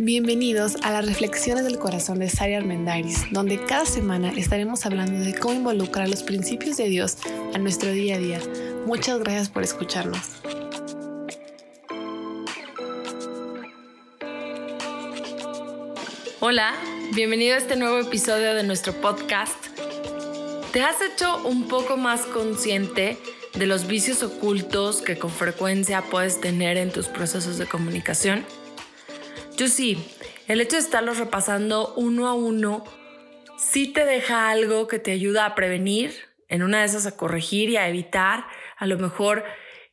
Bienvenidos a las Reflexiones del Corazón de Sari Armendariz, donde cada semana estaremos hablando de cómo involucrar los principios de Dios a nuestro día a día. Muchas gracias por escucharnos. Hola, bienvenido a este nuevo episodio de nuestro podcast. ¿Te has hecho un poco más consciente de los vicios ocultos que con frecuencia puedes tener en tus procesos de comunicación? Yo sí, el hecho de estarlos repasando uno a uno sí te deja algo que te ayuda a prevenir, en una de esas a corregir y a evitar a lo mejor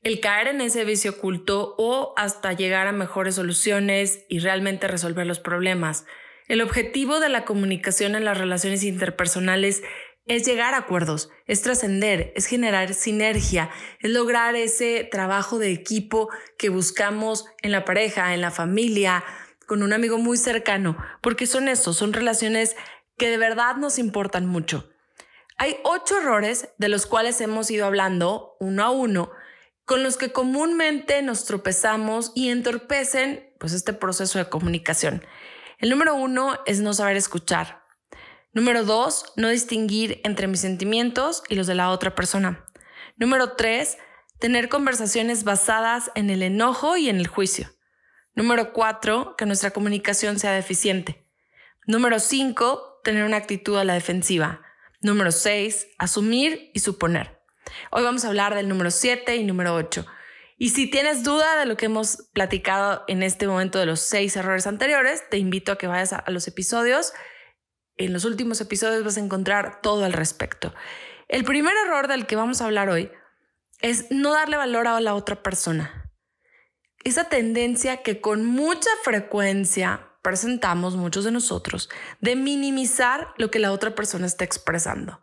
el caer en ese vicio oculto o hasta llegar a mejores soluciones y realmente resolver los problemas. El objetivo de la comunicación en las relaciones interpersonales es llegar a acuerdos, es trascender, es generar sinergia, es lograr ese trabajo de equipo que buscamos en la pareja, en la familia, con un amigo muy cercano, porque son estos, son relaciones que de verdad nos importan mucho. Hay ocho errores de los cuales hemos ido hablando uno a uno, con los que comúnmente nos tropezamos y entorpecen pues, este proceso de comunicación. El número uno es no saber escuchar. Número dos, no distinguir entre mis sentimientos y los de la otra persona. Número tres, tener conversaciones basadas en el enojo y en el juicio. Número cuatro, que nuestra comunicación sea deficiente. Número cinco, tener una actitud a la defensiva. Número seis, asumir y suponer. Hoy vamos a hablar del número siete y número ocho. Y si tienes duda de lo que hemos platicado en este momento de los seis errores anteriores, te invito a que vayas a, los episodios. En los últimos episodios vas a encontrar todo al respecto. El primer error del que vamos a hablar hoy es no darle valor a la otra persona esa tendencia que con mucha frecuencia presentamos muchos de nosotros de minimizar lo que la otra persona está expresando,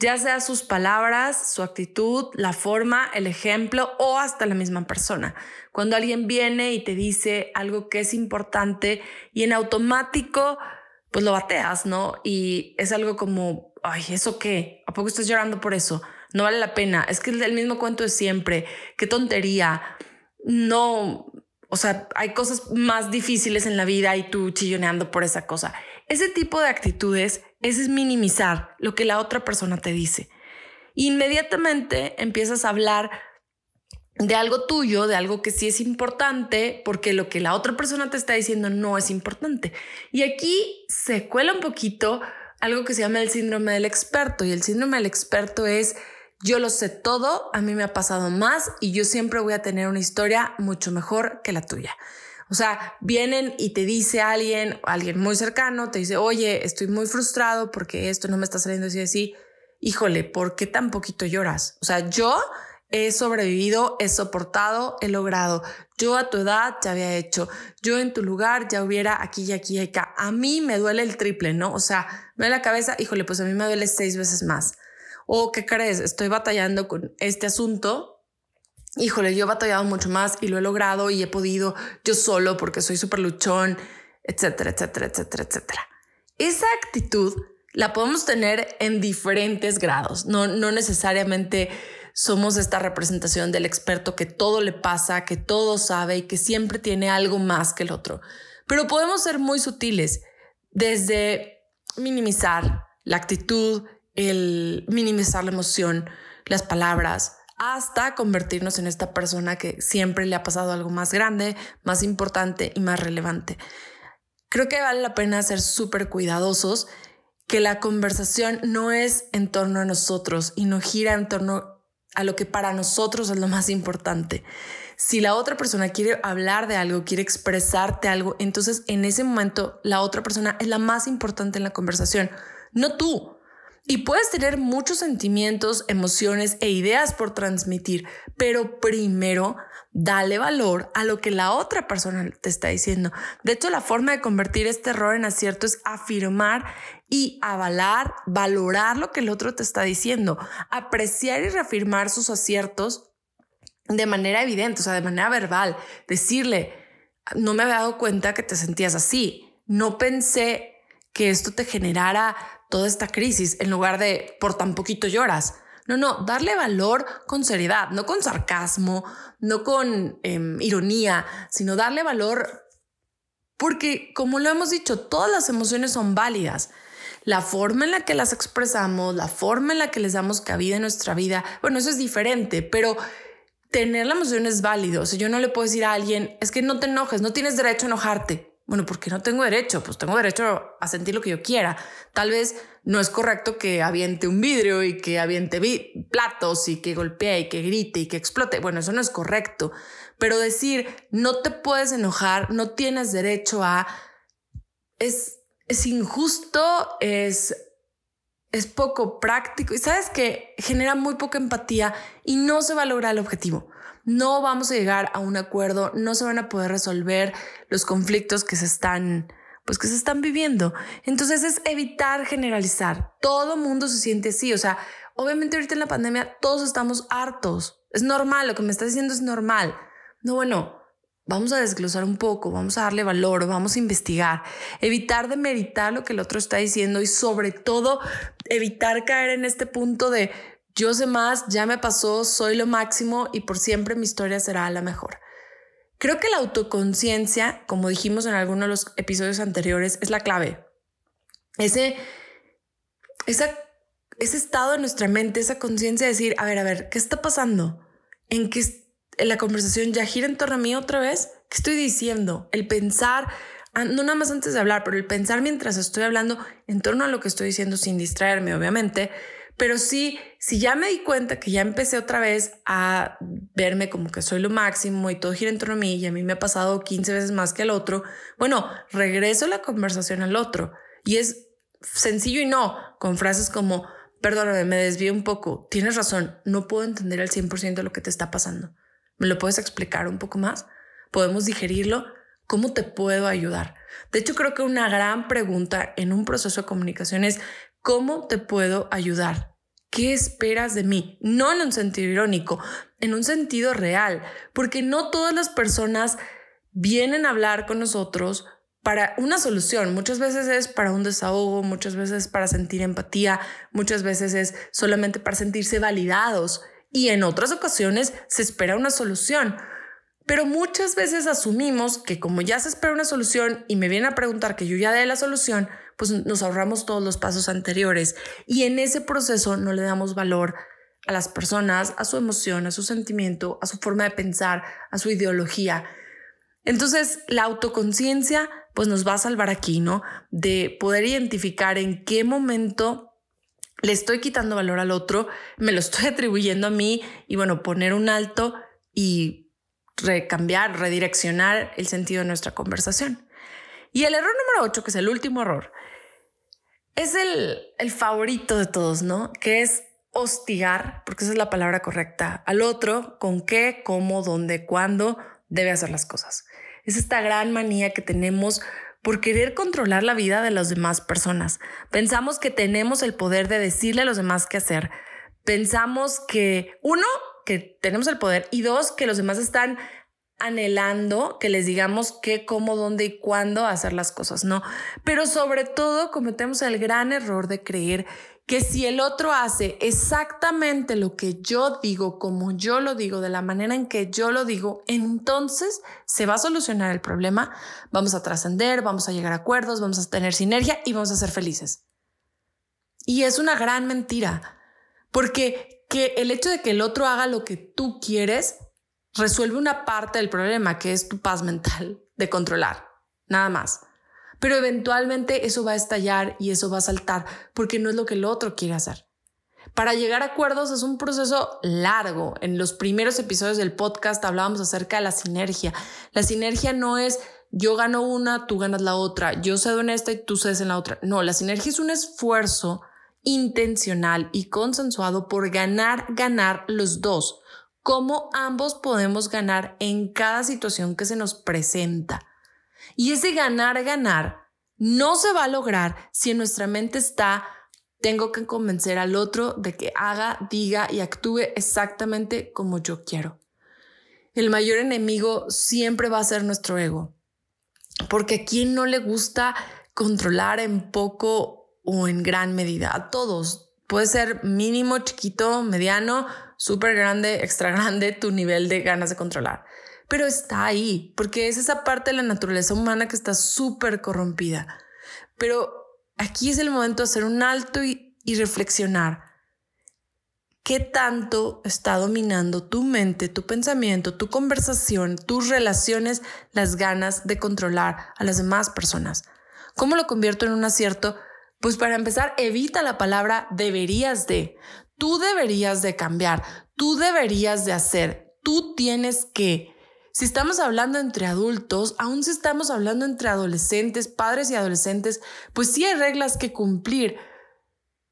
ya sea sus palabras, su actitud, la forma, el ejemplo o hasta la misma persona. Cuando alguien viene y te dice algo que es importante y en automático pues lo bateas, ¿no? Y es algo como, ay, ¿eso qué? ¿A poco estás llorando por eso? No vale la pena. Es que es el mismo cuento de siempre. Qué tontería no, o sea, hay cosas más difíciles en la vida y tú chilloneando por esa cosa. Ese tipo de actitudes es minimizar lo que la otra persona te dice. Inmediatamente empiezas a hablar de algo tuyo, de algo que sí es importante, porque lo que la otra persona te está diciendo no es importante. Y aquí se cuela un poquito algo que se llama el síndrome del experto. Y el síndrome del experto es yo lo sé todo, a mí me ha pasado más y yo siempre voy a tener una historia mucho mejor que la tuya. O sea, vienen y te dice alguien, alguien muy cercano, te dice, oye, estoy muy frustrado porque esto no me está saliendo así así. Híjole, ¿por qué tan poquito lloras? O sea, yo he sobrevivido, he soportado, he logrado. Yo a tu edad ya había hecho. Yo en tu lugar ya hubiera aquí y aquí y acá. A mí me duele el triple, ¿no? O sea, me duele la cabeza, híjole, pues a mí me duele seis veces más o qué crees, estoy batallando con este asunto. Híjole, yo he batallado mucho más y lo he logrado y he podido yo solo porque soy súper luchón, etcétera, etcétera, etcétera, etcétera. Esa actitud la podemos tener en diferentes grados, no, no necesariamente somos esta representación del experto que todo le pasa, que todo sabe y que siempre tiene algo más que el otro. Pero podemos ser muy sutiles desde minimizar la actitud, el minimizar la emoción, las palabras, hasta convertirnos en esta persona que siempre le ha pasado algo más grande, más importante y más relevante. Creo que vale la pena ser súper cuidadosos, que la conversación no es en torno a nosotros y no gira en torno a lo que para nosotros es lo más importante. Si la otra persona quiere hablar de algo, quiere expresarte algo, entonces en ese momento la otra persona es la más importante en la conversación, no tú. Y puedes tener muchos sentimientos, emociones e ideas por transmitir, pero primero dale valor a lo que la otra persona te está diciendo. De hecho, la forma de convertir este error en acierto es afirmar y avalar, valorar lo que el otro te está diciendo, apreciar y reafirmar sus aciertos de manera evidente, o sea, de manera verbal, decirle, no me había dado cuenta que te sentías así, no pensé que esto te generara toda esta crisis en lugar de por tan poquito lloras. No, no, darle valor con seriedad, no con sarcasmo, no con em, ironía, sino darle valor Porque, como lo hemos dicho, todas las emociones son válidas. La forma en la que las expresamos, la forma en la que les damos cabida en nuestra vida, bueno, eso es diferente, pero tener la emoción es válido. O yo no le puedo decir a alguien, es que no te enojes, no tienes derecho a enojarte. Bueno, porque no tengo derecho, pues tengo derecho a sentir lo que yo quiera. Tal vez no es correcto que aviente un vidrio y que aviente platos y que golpee y que grite y que explote. Bueno, eso no es correcto. Pero decir, no te puedes enojar, no tienes derecho a... Es, es injusto, es, es poco práctico y sabes que genera muy poca empatía y no se va a lograr el objetivo. No vamos a llegar a un acuerdo, no se van a poder resolver los conflictos que se están pues que se están viviendo. Entonces es evitar generalizar. Todo mundo se siente así, o sea, obviamente ahorita en la pandemia todos estamos hartos. Es normal, lo que me está diciendo es normal. No, bueno, vamos a desglosar un poco, vamos a darle valor, vamos a investigar, evitar de meritar lo que el otro está diciendo y sobre todo evitar caer en este punto de yo sé más, ya me pasó, soy lo máximo y por siempre mi historia será la mejor. Creo que la autoconciencia, como dijimos en algunos de los episodios anteriores, es la clave. Ese, esa, ese estado de nuestra mente, esa conciencia de decir, a ver, a ver, ¿qué está pasando? ¿En qué la conversación ya gira en torno a mí otra vez. ¿Qué estoy diciendo? El pensar, ah, no nada más antes de hablar, pero el pensar mientras estoy hablando en torno a lo que estoy diciendo sin distraerme, obviamente. Pero sí, si ya me di cuenta que ya empecé otra vez a verme como que soy lo máximo y todo gira en torno a mí y a mí me ha pasado 15 veces más que al otro, bueno, regreso la conversación al otro. Y es sencillo y no, con frases como, perdóname, me desvío un poco, tienes razón, no puedo entender al 100% lo que te está pasando. ¿Me lo puedes explicar un poco más? ¿Podemos digerirlo? ¿Cómo te puedo ayudar? De hecho, creo que una gran pregunta en un proceso de comunicación es, ¿cómo te puedo ayudar? ¿Qué esperas de mí? No en un sentido irónico, en un sentido real, porque no todas las personas vienen a hablar con nosotros para una solución. Muchas veces es para un desahogo, muchas veces para sentir empatía, muchas veces es solamente para sentirse validados y en otras ocasiones se espera una solución. Pero muchas veces asumimos que como ya se espera una solución y me vienen a preguntar que yo ya dé la solución, pues nos ahorramos todos los pasos anteriores y en ese proceso no le damos valor a las personas, a su emoción, a su sentimiento, a su forma de pensar, a su ideología. Entonces, la autoconciencia pues nos va a salvar aquí, ¿no? De poder identificar en qué momento le estoy quitando valor al otro, me lo estoy atribuyendo a mí y bueno, poner un alto y recambiar, redireccionar el sentido de nuestra conversación. Y el error número 8, que es el último error, es el, el favorito de todos, ¿no? Que es hostigar, porque esa es la palabra correcta, al otro con qué, cómo, dónde, cuándo debe hacer las cosas. Es esta gran manía que tenemos por querer controlar la vida de las demás personas. Pensamos que tenemos el poder de decirle a los demás qué hacer. Pensamos que, uno, que tenemos el poder y dos, que los demás están anhelando que les digamos qué, cómo, dónde y cuándo hacer las cosas, ¿no? Pero sobre todo cometemos el gran error de creer que si el otro hace exactamente lo que yo digo, como yo lo digo, de la manera en que yo lo digo, entonces se va a solucionar el problema, vamos a trascender, vamos a llegar a acuerdos, vamos a tener sinergia y vamos a ser felices. Y es una gran mentira, porque que el hecho de que el otro haga lo que tú quieres resuelve una parte del problema, que es tu paz mental de controlar, nada más pero eventualmente eso va a estallar y eso va a saltar porque no es lo que el otro quiere hacer. Para llegar a acuerdos es un proceso largo. En los primeros episodios del podcast hablábamos acerca de la sinergia. La sinergia no es yo gano una, tú ganas la otra, yo cedo en esta y tú cedes en la otra. No, la sinergia es un esfuerzo intencional y consensuado por ganar, ganar los dos. Cómo ambos podemos ganar en cada situación que se nos presenta. Y ese ganar, ganar no se va a lograr si en nuestra mente está, tengo que convencer al otro de que haga, diga y actúe exactamente como yo quiero. El mayor enemigo siempre va a ser nuestro ego, porque a quien no le gusta controlar en poco o en gran medida, a todos. Puede ser mínimo, chiquito, mediano, súper grande, extra grande tu nivel de ganas de controlar. pero está ahí, porque es esa parte de la naturaleza humana que está súper corrompida. Pero aquí es el momento de hacer un alto y, y reflexionar. ¿Qué tanto está dominando tu mente, tu pensamiento, tu conversación, tus relaciones, las ganas de controlar a las demás personas? ¿Cómo lo convierto en un acierto? Pues para empezar, evita la palabra deberías de. Tú deberías de cambiar, tú deberías de hacer, tú tienes que. Si estamos hablando entre adultos, aún si estamos hablando entre adolescentes, padres y adolescentes, pues sí hay reglas que cumplir,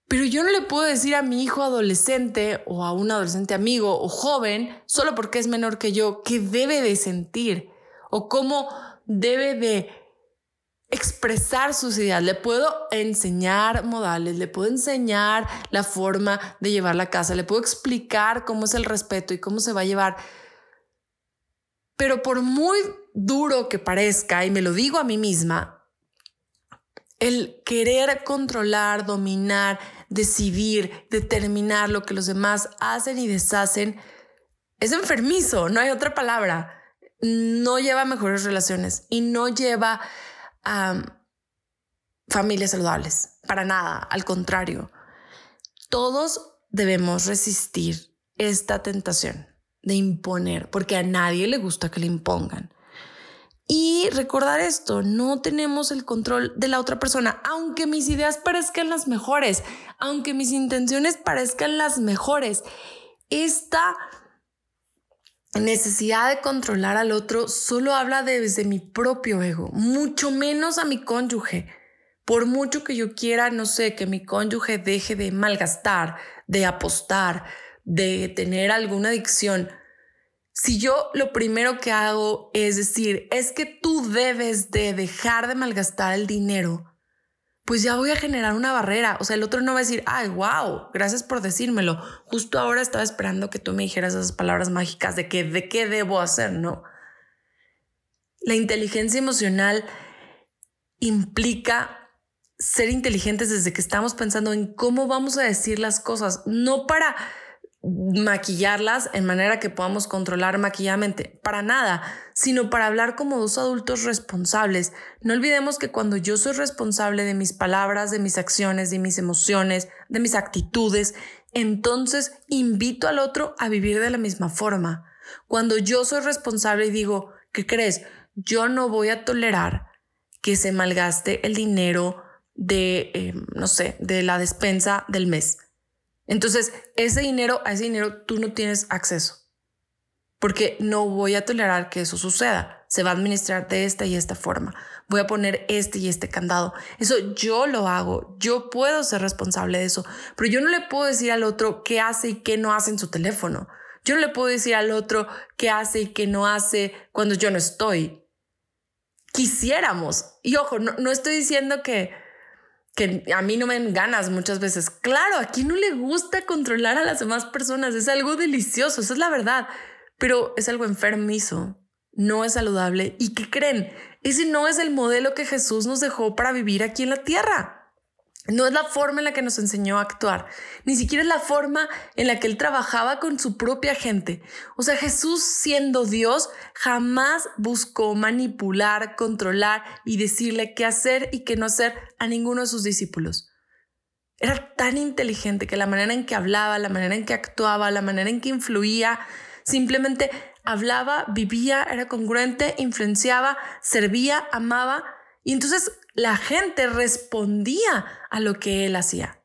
pero yo no le puedo decir a mi hijo adolescente o a un adolescente amigo o joven, solo porque es menor que yo, qué debe de sentir o cómo debe de expresar sus ideas. Le puedo enseñar modales, le puedo enseñar la forma de llevar la casa, le puedo explicar cómo es el respeto y cómo se va a llevar. Pero por muy duro que parezca, y me lo digo a mí misma, el querer controlar, dominar, decidir, determinar lo que los demás hacen y deshacen, es enfermizo, no hay otra palabra. No lleva mejores relaciones y no lleva a familias saludables, para nada, al contrario. Todos debemos resistir esta tentación de imponer, porque a nadie le gusta que le impongan. Y recordar esto, no tenemos el control de la otra persona, aunque mis ideas parezcan las mejores, aunque mis intenciones parezcan las mejores. Esta necesidad de controlar al otro solo habla desde mi propio ego, mucho menos a mi cónyuge. Por mucho que yo quiera, no sé, que mi cónyuge deje de malgastar, de apostar, de tener alguna adicción, si yo lo primero que hago es decir, es que tú debes de dejar de malgastar el dinero, pues ya voy a generar una barrera. O sea, el otro no va a decir, ay, wow, gracias por decírmelo. Justo ahora estaba esperando que tú me dijeras esas palabras mágicas de que de qué debo hacer, ¿no? La inteligencia emocional implica ser inteligentes desde que estamos pensando en cómo vamos a decir las cosas, no para maquillarlas en manera que podamos controlar maquilladamente, para nada, sino para hablar como dos adultos responsables. No olvidemos que cuando yo soy responsable de mis palabras, de mis acciones, de mis emociones, de mis actitudes, entonces invito al otro a vivir de la misma forma. Cuando yo soy responsable y digo, ¿qué crees? Yo no voy a tolerar que se malgaste el dinero de, eh, no sé, de la despensa del mes entonces, ese dinero, a ese dinero tú no tienes acceso, porque no voy a tolerar que eso suceda. Se va a administrar de esta y esta forma. Voy a poner este y este candado. Eso yo lo hago. Yo puedo ser responsable de eso, pero yo no le puedo decir al otro qué hace y qué no hace en su teléfono. Yo no le puedo decir al otro qué hace y qué no hace cuando yo no estoy. Quisiéramos. Y ojo, no, no estoy diciendo que, que a mí no me ganas muchas veces. Claro, a quien no le gusta controlar a las demás personas, es algo delicioso, esa es la verdad, pero es algo enfermizo, no es saludable. ¿Y qué creen? Ese no es el modelo que Jesús nos dejó para vivir aquí en la tierra. No es la forma en la que nos enseñó a actuar, ni siquiera es la forma en la que él trabajaba con su propia gente. O sea, Jesús siendo Dios jamás buscó manipular, controlar y decirle qué hacer y qué no hacer a ninguno de sus discípulos. Era tan inteligente que la manera en que hablaba, la manera en que actuaba, la manera en que influía, simplemente hablaba, vivía, era congruente, influenciaba, servía, amaba. Y entonces la gente respondía a lo que él hacía.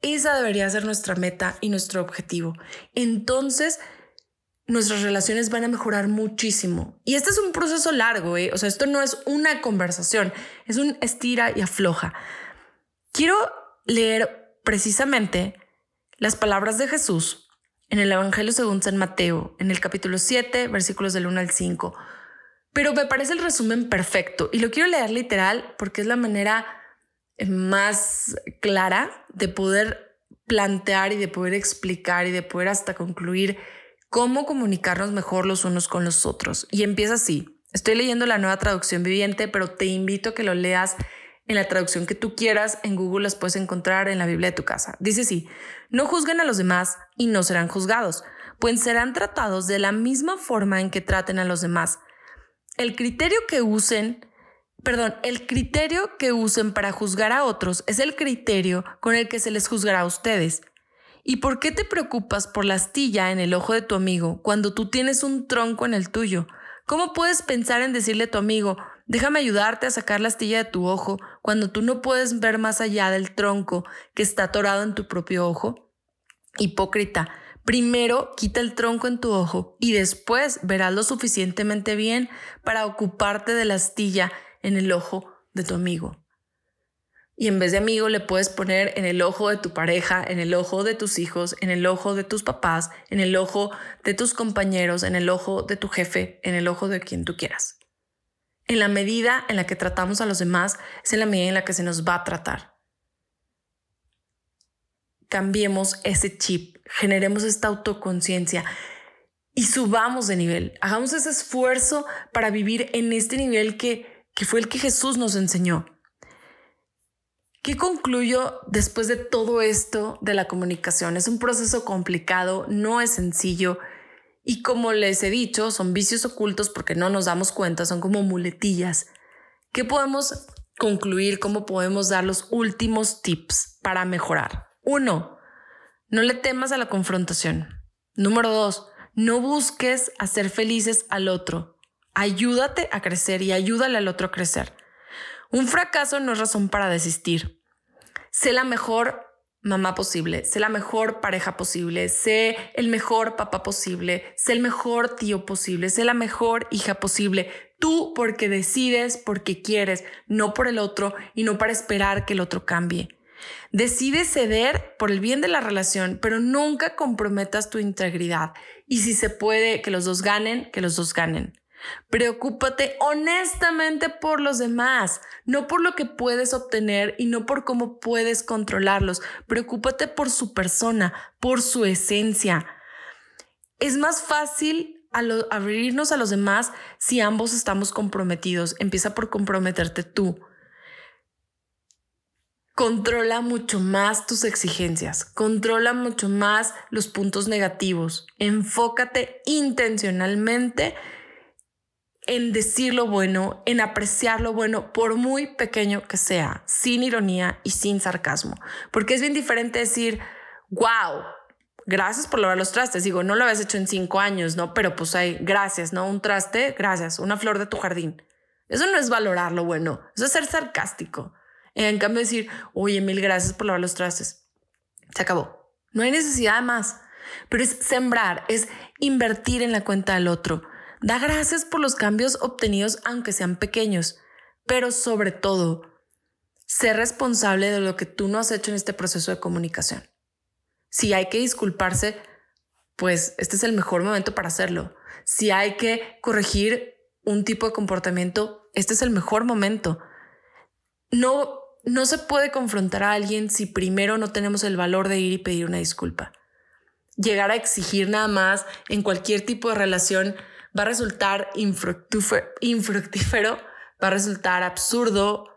Esa debería ser nuestra meta y nuestro objetivo. Entonces, nuestras relaciones van a mejorar muchísimo. Y este es un proceso largo, ¿eh? o sea, esto no es una conversación, es un estira y afloja. Quiero leer precisamente las palabras de Jesús en el Evangelio según San Mateo, en el capítulo 7, versículos del 1 al 5 pero me parece el resumen perfecto y lo quiero leer literal porque es la manera eh, más clara de poder plantear y de poder explicar y de poder hasta concluir cómo comunicarnos mejor los unos con los otros. Y empieza así. Estoy leyendo la nueva traducción viviente, pero te invito a que lo leas en la traducción que tú quieras. En Google las puedes encontrar en la Biblia de tu casa. Dice así, no juzguen a los demás y no serán juzgados pues serán tratados de la misma forma en que traten a los demás. El criterio que usen, perdón, el criterio que usen para juzgar a otros es el criterio con el que se les juzgará a ustedes. ¿Y por qué te preocupas por la astilla en el ojo de tu amigo cuando tú tienes un tronco en el tuyo? ¿Cómo puedes pensar en decirle a tu amigo, déjame ayudarte a sacar la astilla de tu ojo cuando tú no puedes ver más allá del tronco que está atorado en tu propio ojo? Hipócrita, primero quita el tronco en tu ojo y después verás lo suficientemente bien para ocuparte de la astilla en el ojo de tu amigo. Y en vez de amigo le puedes poner en el ojo de tu pareja, en el ojo de tus hijos, en el ojo de tus papás, en el ojo de tus compañeros, en el ojo de tu jefe, en el ojo de quien tú quieras. En la medida en la que tratamos a los demás es en la medida en la que se nos va a tratar. Cambiemos ese chip, generemos esta autoconciencia y subamos de nivel. Hagamos ese esfuerzo para vivir en este nivel que, que fue el que Jesús nos enseñó ¿Qué concluyo después de todo esto de la comunicación? Es un proceso complicado, no es sencillo y como les he dicho, son vicios ocultos porque no nos damos cuenta, son como muletillas. ¿Qué podemos concluir? ¿Cómo podemos dar los últimos tips para mejorar? Uno, no le temas a la confrontación. Número dos, no busques hacer felices al otro. Ayúdate a crecer y ayúdale al otro a crecer. Un fracaso no es razón para desistir. Sé la mejor mamá posible, sé la mejor pareja posible, sé el mejor papá posible, sé el mejor tío posible, sé la mejor hija posible. Tú porque decides, porque quieres, no por el otro y no para esperar que el otro cambie. Decide ceder por el bien de la relación, pero nunca comprometas tu integridad. Y si se puede que los dos ganen, que los dos ganen. Preocúpate honestamente por los demás, no por lo que puedes obtener y no por cómo puedes controlarlos. Preocúpate por su persona, por su esencia. Es más fácil abrirnos a los demás si ambos estamos comprometidos. Empieza por comprometerte tú. Controla mucho más tus exigencias, controla mucho más los puntos negativos. Enfócate intencionalmente en decir lo bueno, en apreciar lo bueno, por muy pequeño que sea, sin ironía y sin sarcasmo. Porque es bien diferente decir, wow, gracias por lavar los trastes. Digo, no lo habías hecho en cinco años, ¿no? Pero pues hay gracias, ¿no? Un traste, gracias, una flor de tu jardín. Eso no es valorar lo bueno, eso es ser sarcástico. En cambio, decir, oye, mil gracias por lavar los trastes. Se acabó. No hay necesidad más. Pero es sembrar, es invertir en la cuenta del otro Da gracias por los cambios obtenidos aunque sean pequeños, pero sobre todo, sé responsable de lo que tú no has hecho en este proceso de comunicación. Si hay que disculparse, pues este es el mejor momento para hacerlo. Si hay que corregir un tipo de comportamiento, este es el mejor momento. No, no se puede confrontar a alguien si primero no tenemos el valor de ir y pedir una disculpa. Llegar a exigir nada más en cualquier tipo de relación va a resultar infructífero, va a resultar absurdo,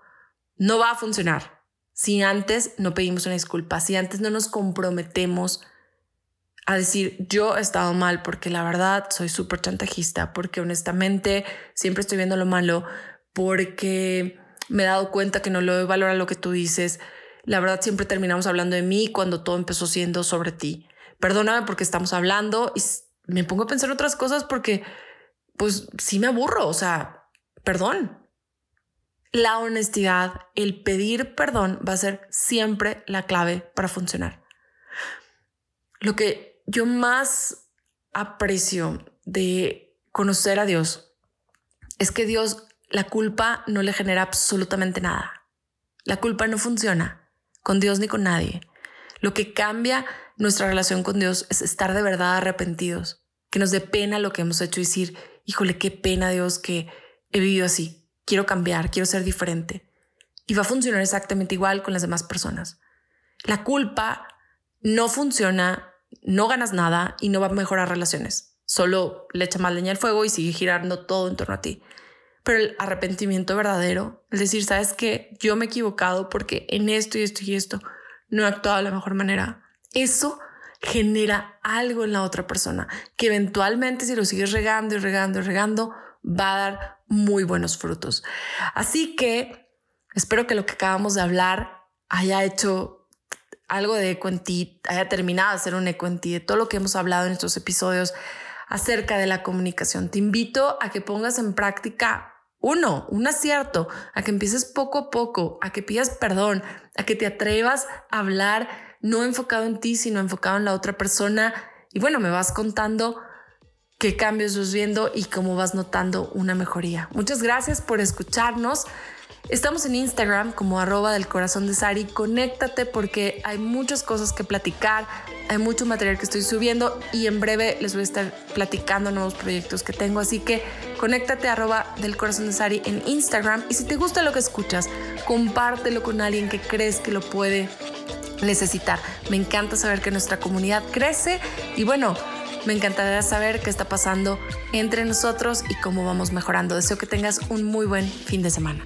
no va a funcionar. Si antes no pedimos una disculpa, si antes no nos comprometemos a decir yo he estado mal porque la verdad soy súper chantajista, porque honestamente siempre estoy viendo lo malo, porque me he dado cuenta que no lo valora lo que tú dices. La verdad siempre terminamos hablando de mí cuando todo empezó siendo sobre ti. Perdóname porque estamos hablando y me pongo a pensar otras cosas porque pues sí me aburro, o sea, perdón. La honestidad, el pedir perdón va a ser siempre la clave para funcionar. Lo que yo más aprecio de conocer a Dios es que Dios la culpa no le genera absolutamente nada. La culpa no funciona con Dios ni con nadie. Lo que cambia nuestra relación con Dios es estar de verdad arrepentidos, que nos dé pena lo que hemos hecho y decir, híjole, qué pena Dios que he vivido así, quiero cambiar, quiero ser diferente. Y va a funcionar exactamente igual con las demás personas. La culpa no funciona, no ganas nada y no va a mejorar relaciones. Solo le echa más leña al fuego y sigue girando todo en torno a ti. Pero el arrepentimiento verdadero, es decir, sabes que yo me he equivocado porque en esto y esto y esto no he actuado de la mejor manera. Eso genera algo en la otra persona que eventualmente si lo sigues regando y regando y regando va a dar muy buenos frutos. Así que espero que lo que acabamos de hablar haya hecho algo de eco en ti, haya terminado de hacer un eco en ti, de todo lo que hemos hablado en estos episodios acerca de la comunicación. Te invito a que pongas en práctica uno, un acierto, a que empieces poco a poco, a que pidas perdón, a que te atrevas a hablar no enfocado en ti, sino enfocado en la otra persona. Y bueno, me vas contando qué cambios vas viendo y cómo vas notando una mejoría. Muchas gracias por escucharnos. Estamos en Instagram como arroba del corazón de Sari. Conéctate porque hay muchas cosas que platicar, hay mucho material que estoy subiendo y en breve les voy a estar platicando nuevos proyectos que tengo. Así que conéctate arroba del corazón de Sari en Instagram y si te gusta lo que escuchas, compártelo con alguien que crees que lo puede necesitar. Me encanta saber que nuestra comunidad crece y bueno, me encantaría saber qué está pasando entre nosotros y cómo vamos mejorando. Deseo que tengas un muy buen fin de semana.